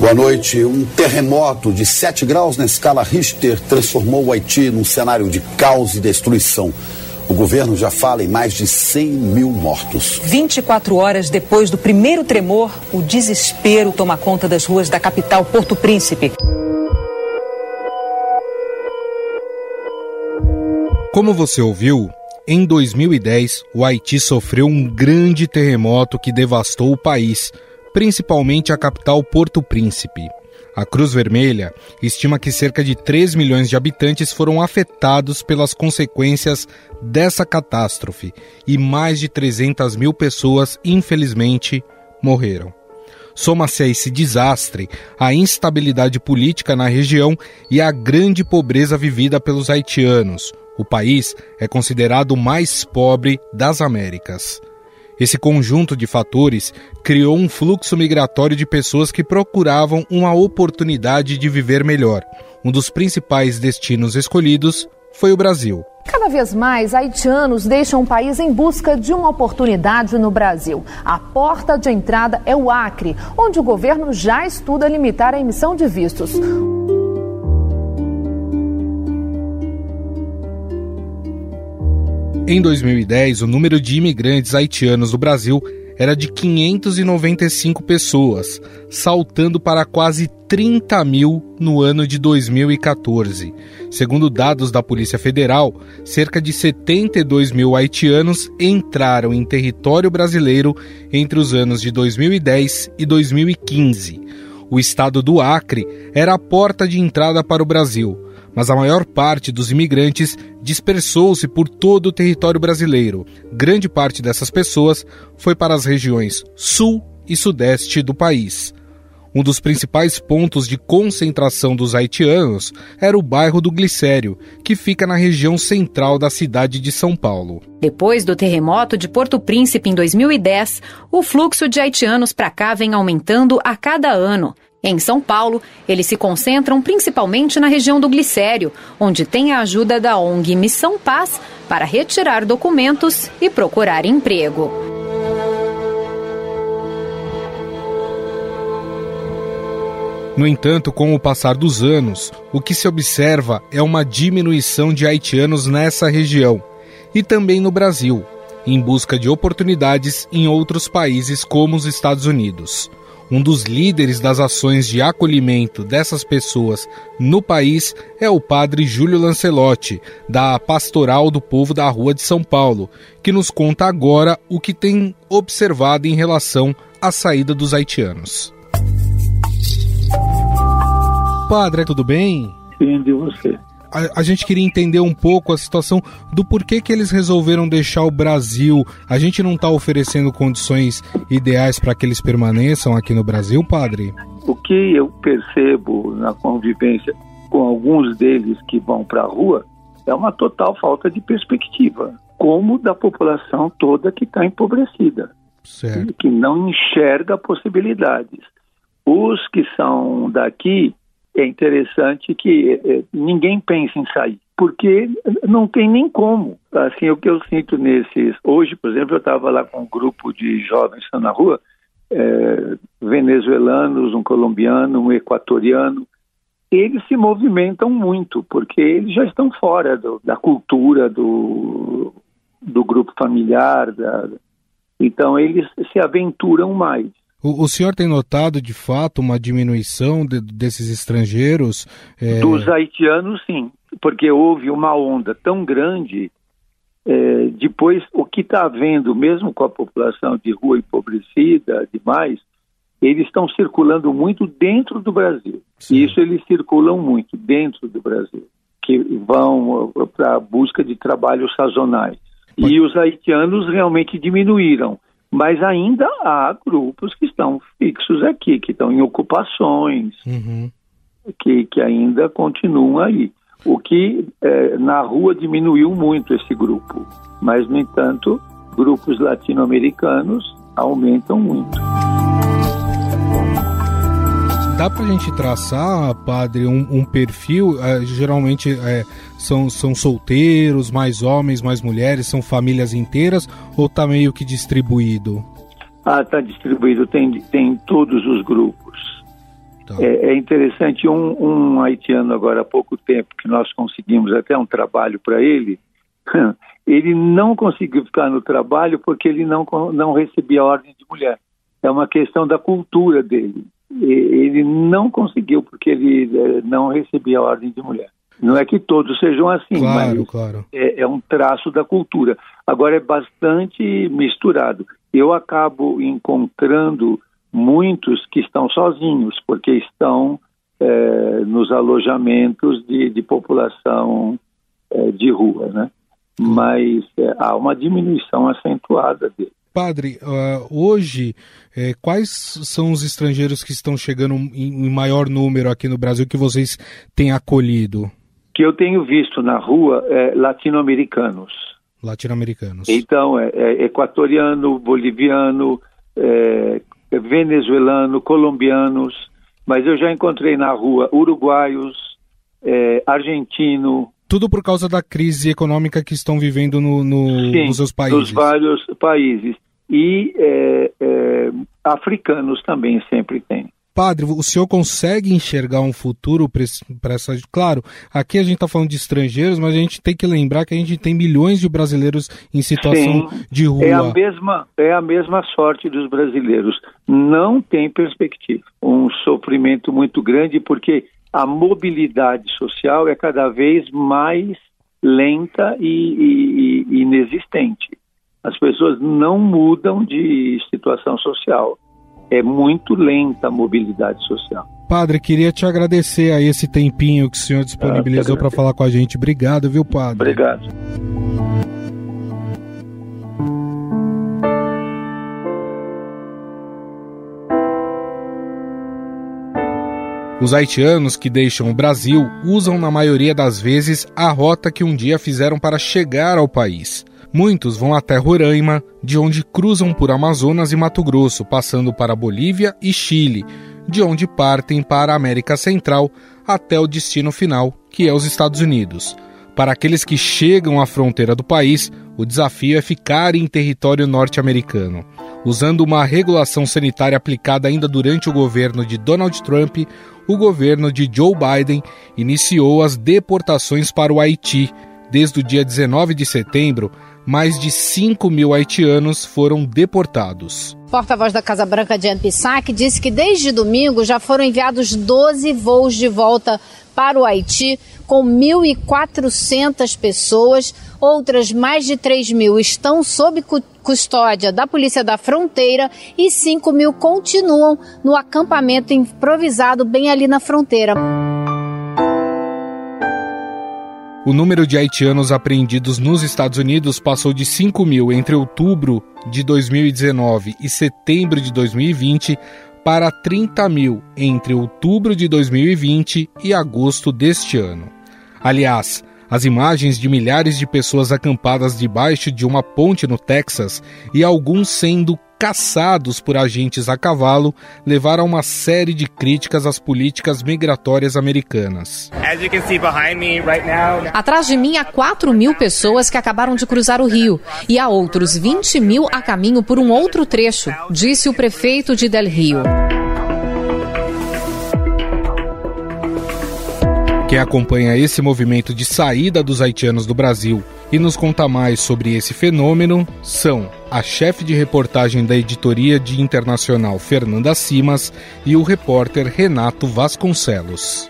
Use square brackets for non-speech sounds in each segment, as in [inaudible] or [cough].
Boa noite. Um terremoto de 7 graus na escala Richter transformou o Haiti num cenário de caos e destruição. O governo já fala em mais de 100 mil mortos. 24 horas depois do primeiro tremor, o desespero toma conta das ruas da capital Porto Príncipe. Como você ouviu, em 2010 o Haiti sofreu um grande terremoto que devastou o país principalmente a capital Porto Príncipe. A Cruz Vermelha estima que cerca de 3 milhões de habitantes foram afetados pelas consequências dessa catástrofe e mais de 300 mil pessoas, infelizmente, morreram. Soma-se a esse desastre a instabilidade política na região e a grande pobreza vivida pelos haitianos. O país é considerado o mais pobre das Américas. Esse conjunto de fatores criou um fluxo migratório de pessoas que procuravam uma oportunidade de viver melhor. Um dos principais destinos escolhidos foi o Brasil. Cada vez mais, haitianos deixam o país em busca de uma oportunidade no Brasil. A porta de entrada é o Acre, onde o governo já estuda limitar a emissão de vistos. Em 2010, o número de imigrantes haitianos no Brasil era de 595 pessoas, saltando para quase 30 mil no ano de 2014. Segundo dados da Polícia Federal, cerca de 72 mil haitianos entraram em território brasileiro entre os anos de 2010 e 2015. O estado do Acre era a porta de entrada para o Brasil mas a maior parte dos imigrantes dispersou-se por todo o território brasileiro. Grande parte dessas pessoas foi para as regiões sul e sudeste do país. Um dos principais pontos de concentração dos haitianos era o bairro do Glicério, que fica na região central da cidade de São Paulo. Depois do terremoto de Porto Príncipe em 2010, o fluxo de haitianos para cá vem aumentando a cada ano. Em São Paulo, eles se concentram principalmente na região do Glicério, onde tem a ajuda da ONG Missão Paz para retirar documentos e procurar emprego. No entanto, com o passar dos anos, o que se observa é uma diminuição de haitianos nessa região e também no Brasil, em busca de oportunidades em outros países como os Estados Unidos. Um dos líderes das ações de acolhimento dessas pessoas no país é o padre Júlio Lancelotti, da Pastoral do Povo da Rua de São Paulo, que nos conta agora o que tem observado em relação à saída dos haitianos. Padre, tudo bem? Sim, de você a, a, gente queria entender um pouco a situação do porquê que eles resolveram deixar o Brasil. A gente não está oferecendo condições ideais para que eles permaneçam aqui no Brasil, padre? O que eu percebo na convivência com alguns deles que vão para a rua é uma total falta de perspectiva, como da população toda que está empobrecida, certo. que não enxerga possibilidades. Os que são daqui é interessante que é, ninguém pensa em sair, porque não tem nem como. Assim, o que eu sinto nesses. Hoje, por exemplo, eu estava lá com um grupo de jovens na rua, é, venezuelanos, um colombiano, um equatoriano. Eles se movimentam muito, porque eles já estão fora do, da cultura do, do grupo familiar, da, então eles se aventuram mais. O, o, senhor tem notado, de fato, uma diminuição de, desses estrangeiros? É... Dos haitianos, sim, porque houve uma onda tão grande. É, depois, o que está havendo, mesmo com a população de rua empobrecida, demais, eles estão circulando muito dentro do Brasil. Sim. Isso eles circulam muito dentro do Brasil, que vão para a busca de trabalhos sazonais. Mas... E os haitianos realmente diminuíram mas ainda há grupos que estão fixos aqui, que estão em ocupações, uhum. que, que ainda continuam aí. O que é, na rua diminuiu muito esse grupo, mas, no entanto, grupos latino-americanos aumentam muito. Dá para a gente traçar, padre, um, um perfil? É, geralmente é, são, são solteiros, mais homens, mais mulheres, são famílias inteiras ou está meio que distribuído? Ah, está distribuído, tem, tem todos os grupos. Tá. É, é, interessante, um, um haitiano agora há pouco tempo, que nós conseguimos até um trabalho para ele, [laughs] ele não conseguiu ficar no trabalho porque ele não, não recebia ordem de mulher. É uma questão da cultura dele. Ele não conseguiu porque ele é, não recebia ordem de mulher. Não é que todos sejam assim, claro, mas claro. É, é, um traço da cultura. Agora é bastante misturado. Eu acabo encontrando muitos que estão sozinhos, porque estão é, nos alojamentos de, de população é, de rua, né? Mas há uma diminuição acentuada dele. Padre, uh, hoje, eh, quais são os estrangeiros que estão chegando em, em maior número aqui no Brasil que vocês têm acolhido? que eu tenho visto na rua é latino-americanos. Latino-americanos. Então, é, é equatoriano, boliviano, é, venezuelano, colombianos, mas eu já encontrei na rua uruguaios, é, argentino. Tudo por causa da crise econômica que estão vivendo no, no, Sim, nos seus países. Nos vários países. E é, é, africanos também sempre tem. Padre, o senhor consegue enxergar um futuro para essa. Claro, aqui a gente está falando de estrangeiros, mas a gente tem que lembrar que a gente tem milhões de brasileiros em situação Sim, de rua. É a, mesma, é a mesma sorte dos brasileiros. Não tem perspectiva. Um sofrimento muito grande, porque a mobilidade social é cada vez mais lenta e, e, e inexistente. As pessoas não mudam de situação social é muito lenta a mobilidade social. Padre, queria te agradecer aí esse tempinho que o senhor disponibilizou ah, para falar com a gente. Obrigado, viu, padre? Obrigado. Os haitianos que deixam o Brasil usam, na maioria das vezes, a rota que um dia fizeram para chegar ao país. Muitos vão até Roraima, de onde cruzam por Amazonas e Mato Grosso, passando para Bolívia e Chile, de onde partem para a América Central até o destino final, que é os Estados Unidos. Para aqueles que chegam à fronteira do país, o desafio é ficar em território norte-americano. Usando uma regulação sanitária aplicada ainda durante o governo de Donald Trump, o governo de Joe Biden iniciou as deportações para o Haiti. Desde o dia 19 de setembro, mais de 5 mil haitianos foram deportados. Porta-voz da Casa Branca, Jan Pissac, disse que desde domingo já foram enviados 12 voos de volta para o Haiti, com 1.400 pessoas. Outras mais de 3 mil estão sob custódia da Polícia da Fronteira e 5 mil continuam no acampamento improvisado bem ali na fronteira. O número de haitianos apreendidos nos Estados Unidos passou de 5 mil entre outubro de 2019 e setembro de 2020 para 30 mil entre outubro de 2020 e agosto deste ano. Aliás, as imagens de milhares de pessoas acampadas debaixo de uma ponte no Texas e alguns sendo caçados por agentes a cavalo levaram a uma série de críticas às políticas migratórias americanas. Atrás de mim há 4 mil pessoas que acabaram de cruzar o rio e há outros 20 mil a caminho por um outro trecho, disse o prefeito de Del Rio. Quem acompanha esse movimento de saída dos haitianos do Brasil e nos conta mais sobre esse fenômeno são a chefe de reportagem da editoria de internacional Fernanda Simas e o repórter Renato Vasconcelos.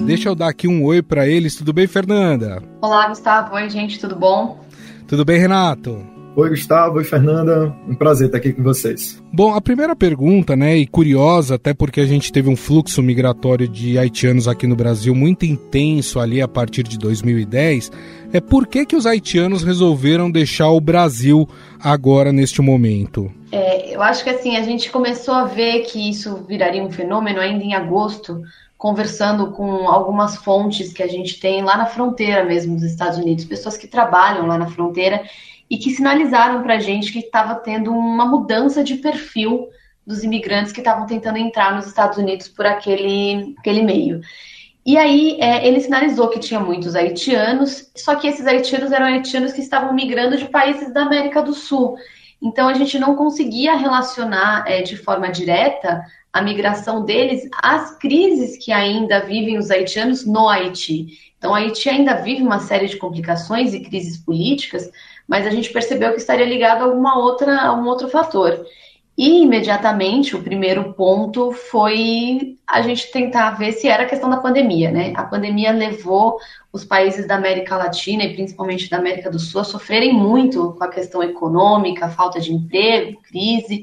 Deixa eu dar aqui um oi para eles. Tudo bem, Fernanda? Olá, Gustavo. Oi, gente. Tudo bom? Tudo bem, Renato? Oi, Gustavo. Oi, Fernanda. Um prazer estar aqui com vocês. Bom, a primeira pergunta, né, e curiosa, até porque a gente teve um fluxo migratório de haitianos aqui no Brasil muito intenso ali a partir de 2010, é por que, que os haitianos resolveram deixar o Brasil agora neste momento? É, eu acho que assim, a gente começou a ver que isso viraria um fenômeno ainda em agosto, conversando com algumas fontes que a gente tem lá na fronteira mesmo dos Estados Unidos, pessoas que trabalham lá na fronteira e que sinalizaram para a gente que estava tendo uma mudança de perfil dos imigrantes que estavam tentando entrar nos Estados Unidos por aquele, aquele meio. E aí é, ele sinalizou que tinha muitos haitianos, só que esses haitianos eram haitianos que estavam migrando de países da América do Sul. Então a gente não conseguia relacionar é, de forma direta a migração deles às crises que ainda vivem os haitianos no Haiti. Então, o Haiti ainda vive uma série de complicações e crises políticas, mas a gente percebeu que estaria ligado a alguma outra, a um outro fator. E imediatamente o primeiro ponto foi a gente tentar ver se era a questão da pandemia, né? A pandemia levou os países da América Latina e principalmente da América do Sul a sofrerem muito com a questão econômica, falta de emprego, crise.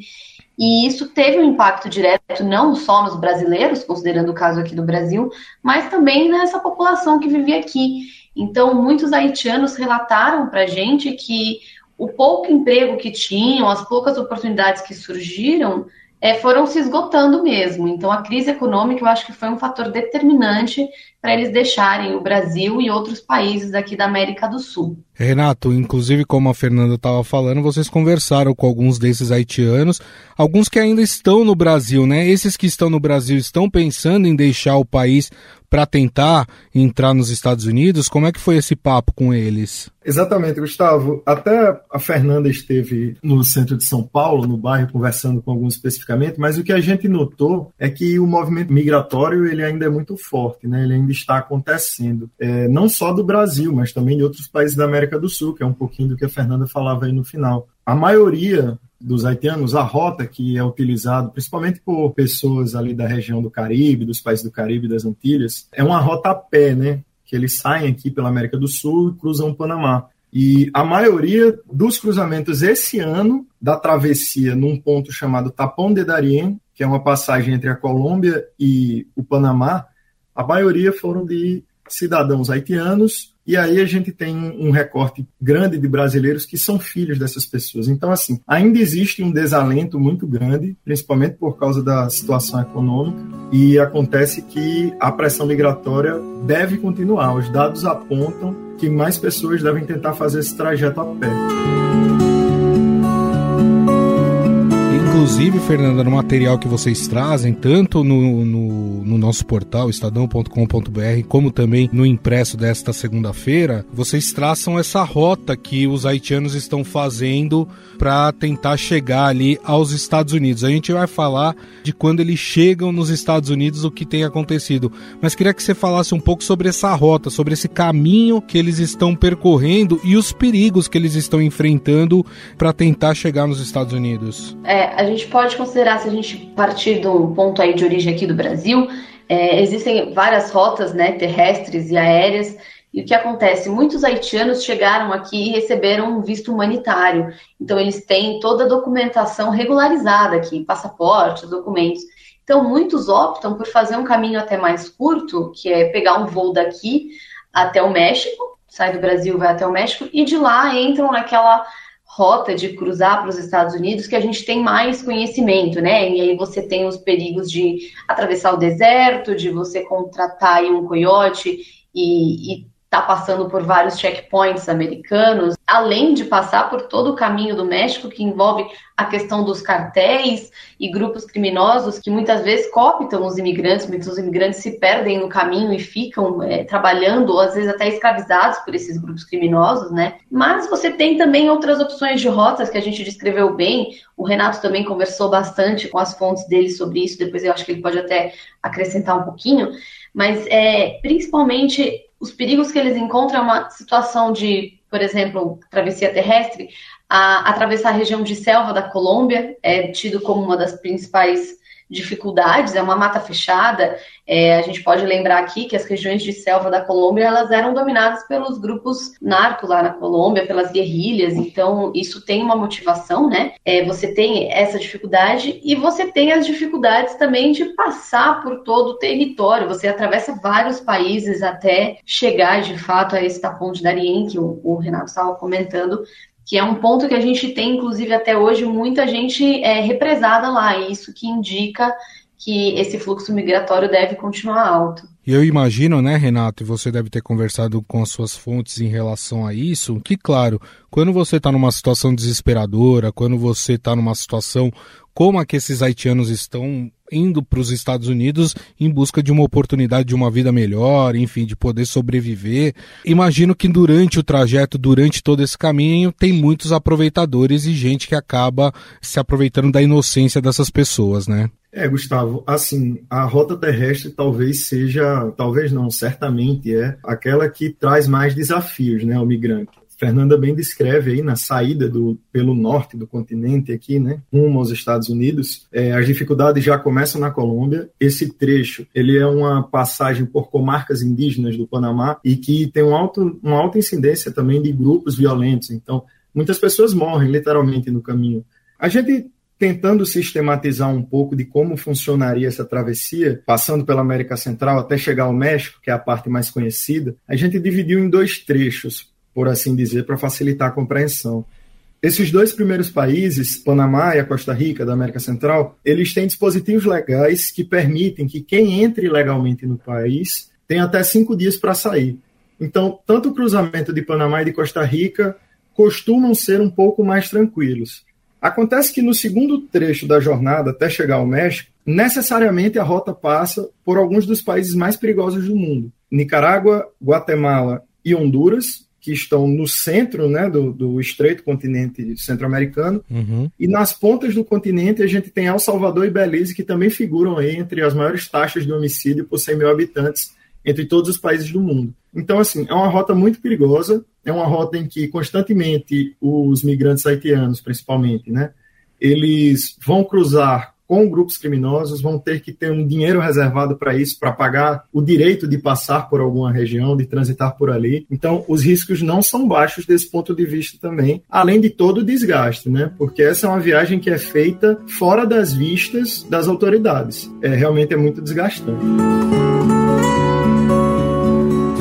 E isso teve um impacto direto não só nos brasileiros, considerando o caso aqui do Brasil, mas também nessa população que vivia aqui. Então, muitos haitianos relataram para a gente que o pouco emprego que tinham, as poucas oportunidades que surgiram, é, foram se esgotando mesmo. Então, a crise econômica eu acho que foi um fator determinante para eles deixarem o Brasil e outros países aqui da América do Sul. Renato, inclusive como a Fernanda estava falando, vocês conversaram com alguns desses haitianos, alguns que ainda estão no Brasil, né? Esses que estão no Brasil estão pensando em deixar o país para tentar entrar nos Estados Unidos. Como é que foi esse papo com eles? Exatamente, Gustavo. Até a Fernanda esteve no centro de São Paulo, no bairro, conversando com alguns especificamente, mas o que a gente notou é que o movimento migratório ele ainda é muito forte, né? Ele ainda está acontecendo, é, não só do Brasil, mas também de outros países da América do Sul, que é um pouquinho do que a Fernanda falava aí no final. A maioria dos haitianos, a rota que é utilizada principalmente por pessoas ali da região do Caribe, dos países do Caribe, das Antilhas, é uma rota a pé, né? Que eles saem aqui pela América do Sul e cruzam o Panamá. E a maioria dos cruzamentos esse ano da travessia num ponto chamado Tapão de Darien, que é uma passagem entre a Colômbia e o Panamá, a maioria foram de cidadãos haitianos, e aí a gente tem um recorte grande de brasileiros que são filhos dessas pessoas. Então, assim, ainda existe um desalento muito grande, principalmente por causa da situação econômica, e acontece que a pressão migratória deve continuar. Os dados apontam que mais pessoas devem tentar fazer esse trajeto a pé. Inclusive, Fernanda, no material que vocês trazem, tanto no, no, no nosso portal, estadão.com.br, como também no impresso desta segunda-feira, vocês traçam essa rota que os haitianos estão fazendo para tentar chegar ali aos Estados Unidos. A gente vai falar de quando eles chegam nos Estados Unidos, o que tem acontecido. Mas queria que você falasse um pouco sobre essa rota, sobre esse caminho que eles estão percorrendo e os perigos que eles estão enfrentando para tentar chegar nos Estados Unidos. É, a gente pode considerar, se a gente partir do ponto aí de origem aqui do Brasil, é, existem várias rotas né, terrestres e aéreas. E o que acontece? Muitos haitianos chegaram aqui e receberam um visto humanitário. Então, eles têm toda a documentação regularizada aqui, passaporte, documentos. Então, muitos optam por fazer um caminho até mais curto, que é pegar um voo daqui até o México, sai do Brasil, vai até o México, e de lá entram naquela rota de cruzar para os Estados Unidos que a gente tem mais conhecimento, né? E aí você tem os perigos de atravessar o deserto, de você contratar um coiote e, e está passando por vários checkpoints americanos, além de passar por todo o caminho do México, que envolve a questão dos cartéis e grupos criminosos que muitas vezes cooptam os imigrantes, muitos imigrantes se perdem no caminho e ficam é, trabalhando, ou às vezes até escravizados por esses grupos criminosos, né? Mas você tem também outras opções de rotas que a gente descreveu bem. O Renato também conversou bastante com as fontes dele sobre isso, depois eu acho que ele pode até acrescentar um pouquinho. Mas é, principalmente os perigos que eles encontram é uma situação de, por exemplo, travessia terrestre, a, atravessar a região de selva da Colômbia, é tido como uma das principais dificuldades, é uma mata fechada. É, a gente pode lembrar aqui que as regiões de selva da Colômbia elas eram dominadas pelos grupos narcos lá na Colômbia, pelas guerrilhas. Então isso tem uma motivação, né? É, você tem essa dificuldade e você tem as dificuldades também de passar por todo o território. Você atravessa vários países até chegar de fato a esse tapão de Darien que o, o Renato estava comentando que é um ponto que a gente tem, inclusive até hoje, muita gente é, represada lá, e isso que indica que esse fluxo migratório deve continuar alto. E eu imagino, né, Renato, e você deve ter conversado com as suas fontes em relação a isso, que, claro, quando você está numa situação desesperadora, quando você está numa situação como a que esses haitianos estão indo para os Estados Unidos em busca de uma oportunidade de uma vida melhor, enfim, de poder sobreviver. Imagino que durante o trajeto, durante todo esse caminho, tem muitos aproveitadores e gente que acaba se aproveitando da inocência dessas pessoas, né? É, Gustavo, assim, a rota terrestre talvez seja, talvez não, certamente é aquela que traz mais desafios, né, ao migrante. Fernanda bem descreve aí na saída do, pelo norte do continente aqui, né, rumo aos Estados Unidos, é, as dificuldades já começam na Colômbia. Esse trecho, ele é uma passagem por comarcas indígenas do Panamá e que tem um alto, uma alta incidência também de grupos violentos. Então, muitas pessoas morrem literalmente no caminho. A gente tentando sistematizar um pouco de como funcionaria essa travessia, passando pela América Central até chegar ao México, que é a parte mais conhecida, a gente dividiu em dois trechos por assim dizer, para facilitar a compreensão. Esses dois primeiros países, Panamá e a Costa Rica, da América Central, eles têm dispositivos legais que permitem que quem entre legalmente no país tenha até cinco dias para sair. Então, tanto o cruzamento de Panamá e de Costa Rica costumam ser um pouco mais tranquilos. Acontece que no segundo trecho da jornada, até chegar ao México, necessariamente a rota passa por alguns dos países mais perigosos do mundo: Nicarágua, Guatemala e Honduras, que estão no centro né, do, do estreito continente centro-americano. Uhum. E nas pontas do continente a gente tem El Salvador e Belize, que também figuram aí entre as maiores taxas de homicídio por 100 mil habitantes entre todos os países do mundo. Então, assim, é uma rota muito perigosa, é uma rota em que constantemente os migrantes haitianos, principalmente, né, eles vão cruzar com grupos criminosos, vão ter que ter um dinheiro reservado para isso, para pagar o direito de passar por alguma região, de transitar por ali. Então, os riscos não são baixos desse ponto de vista também, além de todo o desgaste, né? Porque essa é uma viagem que é feita fora das vistas das autoridades. É realmente é muito desgastante.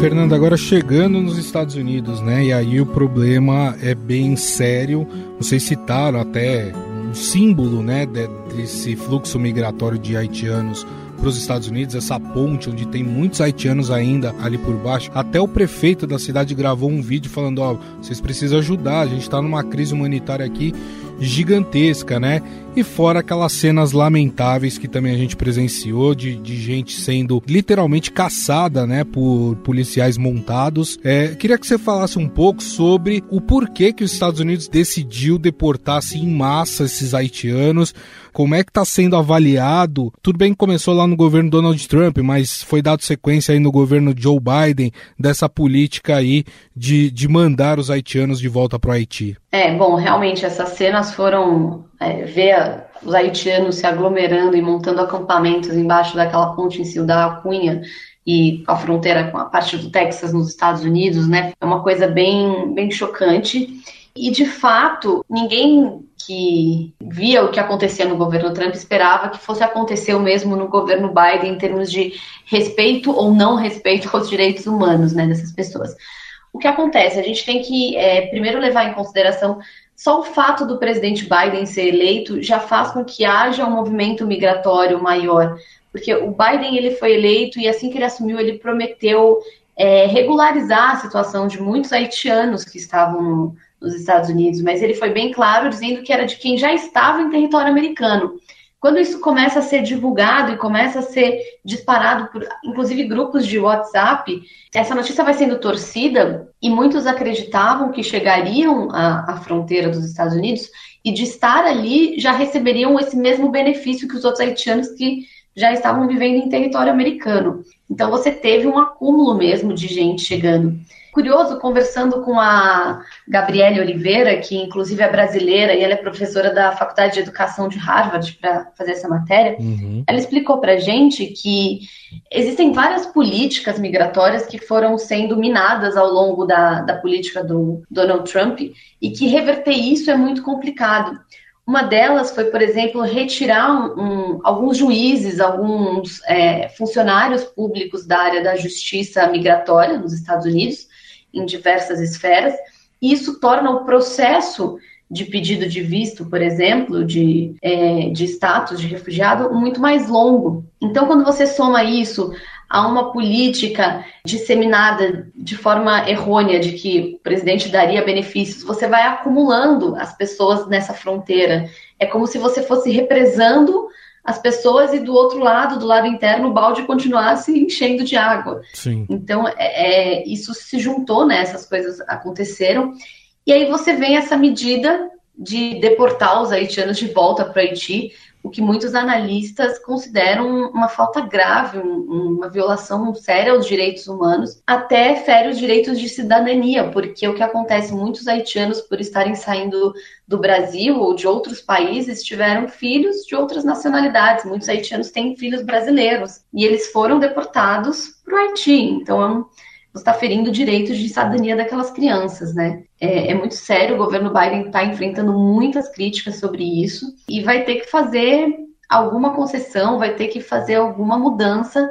Fernando, agora chegando nos Estados Unidos, né? E aí o problema é bem sério. Vocês citaram até símbolo, né, desse fluxo migratório de haitianos para os Estados Unidos, essa ponte onde tem muitos haitianos ainda ali por baixo. Até o prefeito da cidade gravou um vídeo falando: ó, oh, vocês precisam ajudar, a gente está numa crise humanitária aqui gigantesca, né? E fora aquelas cenas lamentáveis que também a gente presenciou de, de gente sendo literalmente caçada, né, por policiais montados. É, queria que você falasse um pouco sobre o porquê que os Estados Unidos decidiu deportar assim, em massa esses haitianos. Como é que está sendo avaliado? Tudo bem que começou lá no governo Donald Trump, mas foi dado sequência aí no governo Joe Biden dessa política aí de, de mandar os haitianos de volta para o Haiti. É, bom, realmente essas cenas foram é, ver os haitianos se aglomerando e montando acampamentos embaixo daquela ponte em Ciudad da Cunha e a fronteira com a parte do Texas nos Estados Unidos, né? É uma coisa bem, bem chocante. E de fato, ninguém que via o que acontecia no governo Trump esperava que fosse acontecer o mesmo no governo Biden em termos de respeito ou não respeito aos direitos humanos né, dessas pessoas. O que acontece? A gente tem que é, primeiro levar em consideração só o fato do presidente Biden ser eleito já faz com que haja um movimento migratório maior, porque o Biden ele foi eleito e assim que ele assumiu ele prometeu é, regularizar a situação de muitos haitianos que estavam no, nos Estados Unidos, mas ele foi bem claro dizendo que era de quem já estava em território americano. Quando isso começa a ser divulgado e começa a ser disparado por, inclusive, grupos de WhatsApp, essa notícia vai sendo torcida e muitos acreditavam que chegariam à, à fronteira dos Estados Unidos e de estar ali já receberiam esse mesmo benefício que os outros haitianos que já estavam vivendo em território americano. Então você teve um acúmulo mesmo de gente chegando curioso, conversando com a Gabriele Oliveira, que inclusive é brasileira e ela é professora da Faculdade de Educação de Harvard para fazer essa matéria, uhum. ela explicou para gente que existem várias políticas migratórias que foram sendo minadas ao longo da, da política do Donald Trump e que reverter isso é muito complicado. Uma delas foi, por exemplo, retirar um, um, alguns juízes, alguns é, funcionários públicos da área da justiça migratória nos Estados Unidos, em diversas esferas, e isso torna o processo de pedido de visto, por exemplo, de, é, de status de refugiado, muito mais longo. Então, quando você soma isso a uma política disseminada de forma errônea de que o presidente daria benefícios, você vai acumulando as pessoas nessa fronteira. É como se você fosse represando as pessoas e do outro lado, do lado interno, o balde continuasse enchendo de água. Sim. Então, é, é, isso se juntou, né? Essas coisas aconteceram. E aí você vem essa medida de deportar os haitianos de volta para o Haiti, o que muitos analistas consideram uma falta grave, uma violação séria aos direitos humanos, até fere os direitos de cidadania, porque o que acontece, muitos haitianos, por estarem saindo do Brasil ou de outros países, tiveram filhos de outras nacionalidades. Muitos haitianos têm filhos brasileiros e eles foram deportados para o Haiti. Então, você está ferindo direitos de cidadania daquelas crianças, né? É, é muito sério, o governo Biden está enfrentando muitas críticas sobre isso e vai ter que fazer alguma concessão, vai ter que fazer alguma mudança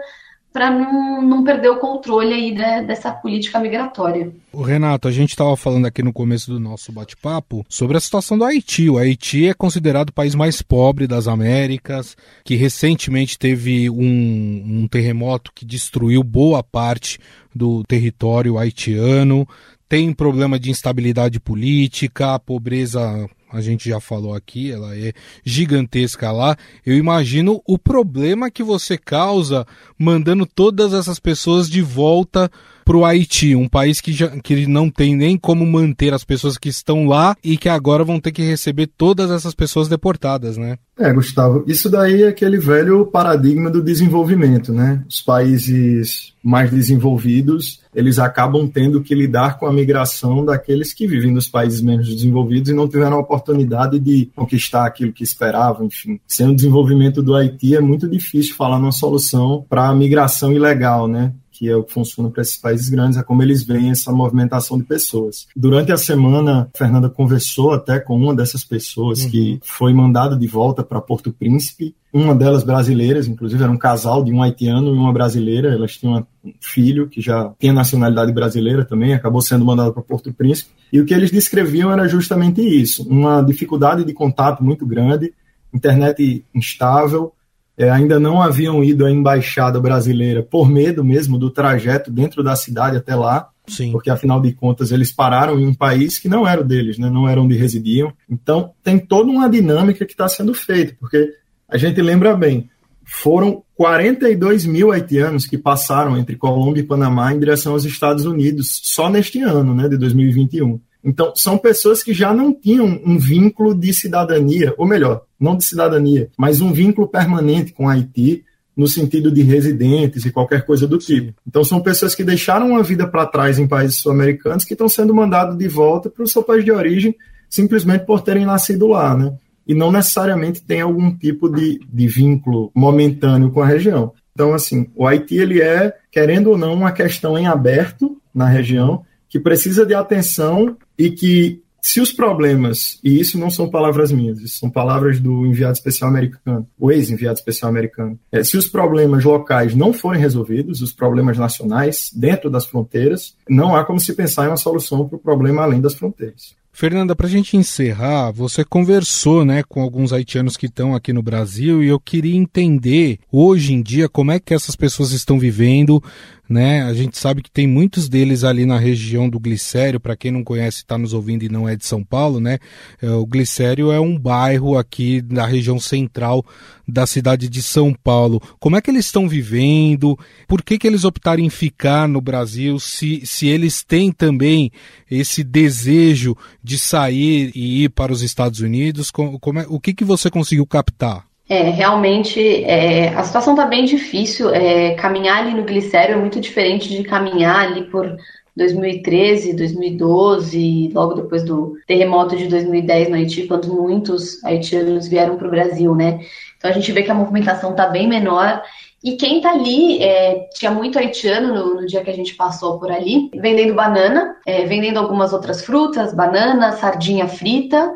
para não, não perder o controle aí né, dessa política migratória. Renato, a gente estava falando aqui no começo do nosso bate-papo sobre a situação do Haiti. O Haiti é considerado o país mais pobre das Américas, que recentemente teve um, um terremoto que destruiu boa parte do território haitiano. Tem problema de instabilidade política, a pobreza a gente já falou aqui, ela é gigantesca lá. Eu imagino o problema que você causa mandando todas essas pessoas de volta para o Haiti, um país que, já, que não tem nem como manter as pessoas que estão lá e que agora vão ter que receber todas essas pessoas deportadas, né? É, Gustavo, isso daí é aquele velho paradigma do desenvolvimento, né? Os países mais desenvolvidos, eles acabam tendo que lidar com a migração daqueles que vivem nos países menos desenvolvidos e não tiveram a oportunidade de conquistar aquilo que esperavam, enfim. Sem o desenvolvimento do Haiti, é muito difícil falar numa solução para a migração ilegal, né? Que é o que funciona para esses países grandes, é como eles veem essa movimentação de pessoas. Durante a semana, a Fernanda conversou até com uma dessas pessoas uhum. que foi mandada de volta para Porto Príncipe, uma delas brasileiras, inclusive era um casal de um haitiano e uma brasileira, elas tinham um filho que já tinha nacionalidade brasileira também, acabou sendo mandado para Porto Príncipe, e o que eles descreviam era justamente isso, uma dificuldade de contato muito grande, internet instável, é, ainda não haviam ido à embaixada brasileira por medo mesmo do trajeto dentro da cidade até lá, Sim. porque afinal de contas eles pararam em um país que não era o deles, né, não era onde residiam. Então tem toda uma dinâmica que está sendo feita, porque a gente lembra bem, foram 42 mil haitianos que passaram entre Colômbia e Panamá em direção aos Estados Unidos só neste ano, né, de 2021. Então, são pessoas que já não tinham um vínculo de cidadania, ou melhor, não de cidadania, mas um vínculo permanente com Haiti, no sentido de residentes e qualquer coisa do tipo. Então, são pessoas que deixaram a vida para trás em países sul-americanos que estão sendo mandados de volta para o seu país de origem simplesmente por terem nascido lá, né? E não necessariamente tem algum tipo de, de vínculo momentâneo com a região. Então, assim, o Haiti, ele é, querendo ou não, uma questão em aberto na região, que precisa de atenção e que, se os problemas, e isso não são palavras minhas, isso são palavras do enviado especial americano, o ex-enviado especial americano, é, se os problemas locais não forem resolvidos, os problemas nacionais dentro das fronteiras, não há como se pensar em uma solução para o problema além das fronteiras. Fernanda, para a gente encerrar, você conversou né, com alguns haitianos que estão aqui no Brasil e eu queria entender hoje em dia como é que essas pessoas estão vivendo né? A gente sabe que tem muitos deles ali na região do Glicério, para quem não conhece, está nos ouvindo e não é de São Paulo, né? É, o Glicério é um bairro aqui da região central da cidade de São Paulo. Como é que eles estão vivendo? Por que, que eles optaram em ficar no Brasil? Se, se eles têm também esse desejo de sair e ir para os Estados Unidos? Como, como é, o que, que você conseguiu captar? É, realmente é, a situação está bem difícil. É, caminhar ali no glicério é muito diferente de caminhar ali por 2013, 2012, logo depois do terremoto de 2010 no Haiti, quando muitos haitianos vieram para o Brasil, né? Então a gente vê que a movimentação está bem menor. E quem está ali, é, tinha muito haitiano no, no, dia que a gente passou por ali, vendendo banana, é, vendendo algumas outras frutas, banana, sardinha frita.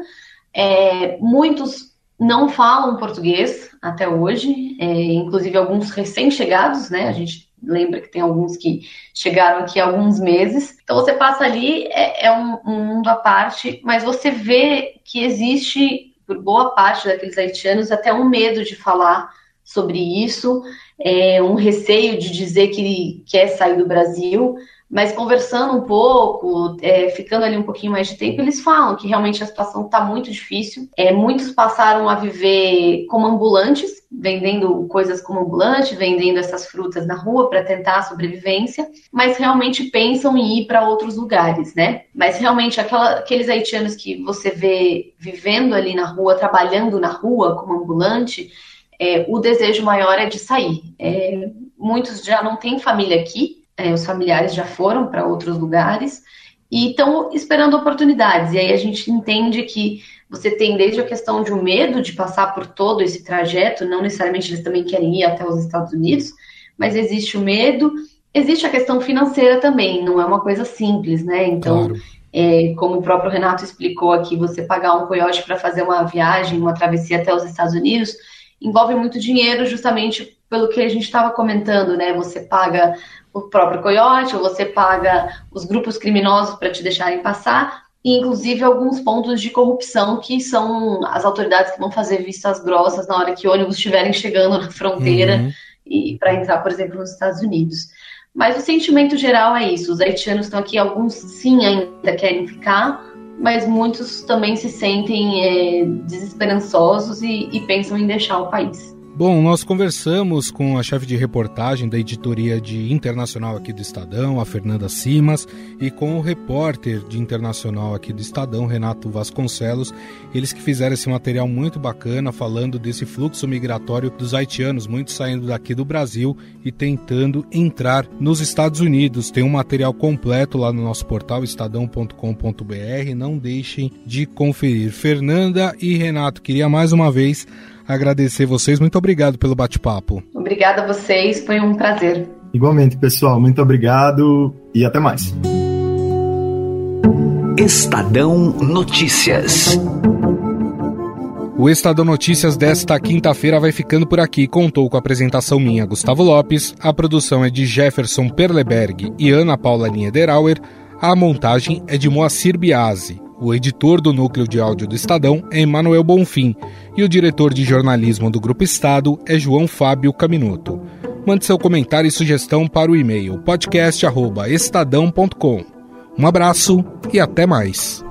É, muitos não falam português até hoje, é, inclusive alguns recém-chegados, né? A gente lembra que tem alguns que chegaram aqui há alguns meses. Então você passa ali, é, é um, um, mundo à parte, mas você vê que existe, por boa parte daqueles haitianos, até um medo de falar sobre isso, é, um receio de dizer que quer sair do Brasil. Mas conversando um pouco, é, ficando ali um pouquinho mais de tempo, eles falam que realmente a situação está muito difícil. É, muitos passaram a viver como ambulantes, vendendo coisas como ambulante, vendendo essas frutas na rua para tentar a sobrevivência, mas realmente pensam em ir para outros lugares, né? Mas realmente aquela, aqueles haitianos que você vê vivendo ali na rua, trabalhando na rua como ambulante, é, o desejo maior é de sair. É, muitos já não têm família aqui, é, os familiares já foram para outros lugares e estão esperando oportunidades. E aí a gente entende que você tem desde a questão de um medo de passar por todo esse trajeto, não necessariamente eles também querem ir até os Estados Unidos, mas existe o medo, existe a questão financeira também, não é uma coisa simples, né? Então, claro. é, como o próprio Renato explicou aqui, você pagar um coiote para fazer uma viagem, uma travessia até os Estados Unidos, envolve muito dinheiro, justamente pelo que a gente estava comentando, né? Você paga o próprio coiote, ou você paga os grupos criminosos para te deixarem passar, e inclusive alguns pontos de corrupção que são as autoridades que vão fazer vistas grossas na hora que ônibus estiverem chegando na fronteira uhum. e para entrar, por exemplo, nos Estados Unidos. Mas o sentimento geral é isso: os haitianos estão aqui, alguns sim ainda querem ficar, mas muitos também se sentem é, desesperançosos e, e pensam em deixar o país. Bom, nós conversamos com a chefe de reportagem da editoria de internacional aqui do Estadão, a Fernanda Simas, e com o repórter de internacional aqui do Estadão, Renato Vasconcelos, eles que fizeram esse material muito bacana falando desse fluxo migratório dos haitianos, muitos saindo daqui do Brasil e tentando entrar nos Estados Unidos. Tem um material completo lá no nosso portal estadão.com.br, não deixem de conferir. Fernanda e Renato, queria mais uma vez agradecer vocês. Muito obrigado pelo bate-papo. Obrigada a vocês, foi um prazer. Igualmente, pessoal. Muito obrigado e até mais. Estadão Notícias. O Estadão Notícias desta quinta-feira vai ficando por aqui. Contou com a apresentação minha, Gustavo Lopes. A produção é de Jefferson Perleberg e Ana Paula Niederauer. A montagem é de Moacir Biasi. O editor do núcleo de áudio do Estadão é Emanuel Bonfim e o diretor de jornalismo do Grupo Estado é João Fábio Caminuto. Mande seu comentário e sugestão para o e-mail podcast@estadão.com. Um abraço e até mais.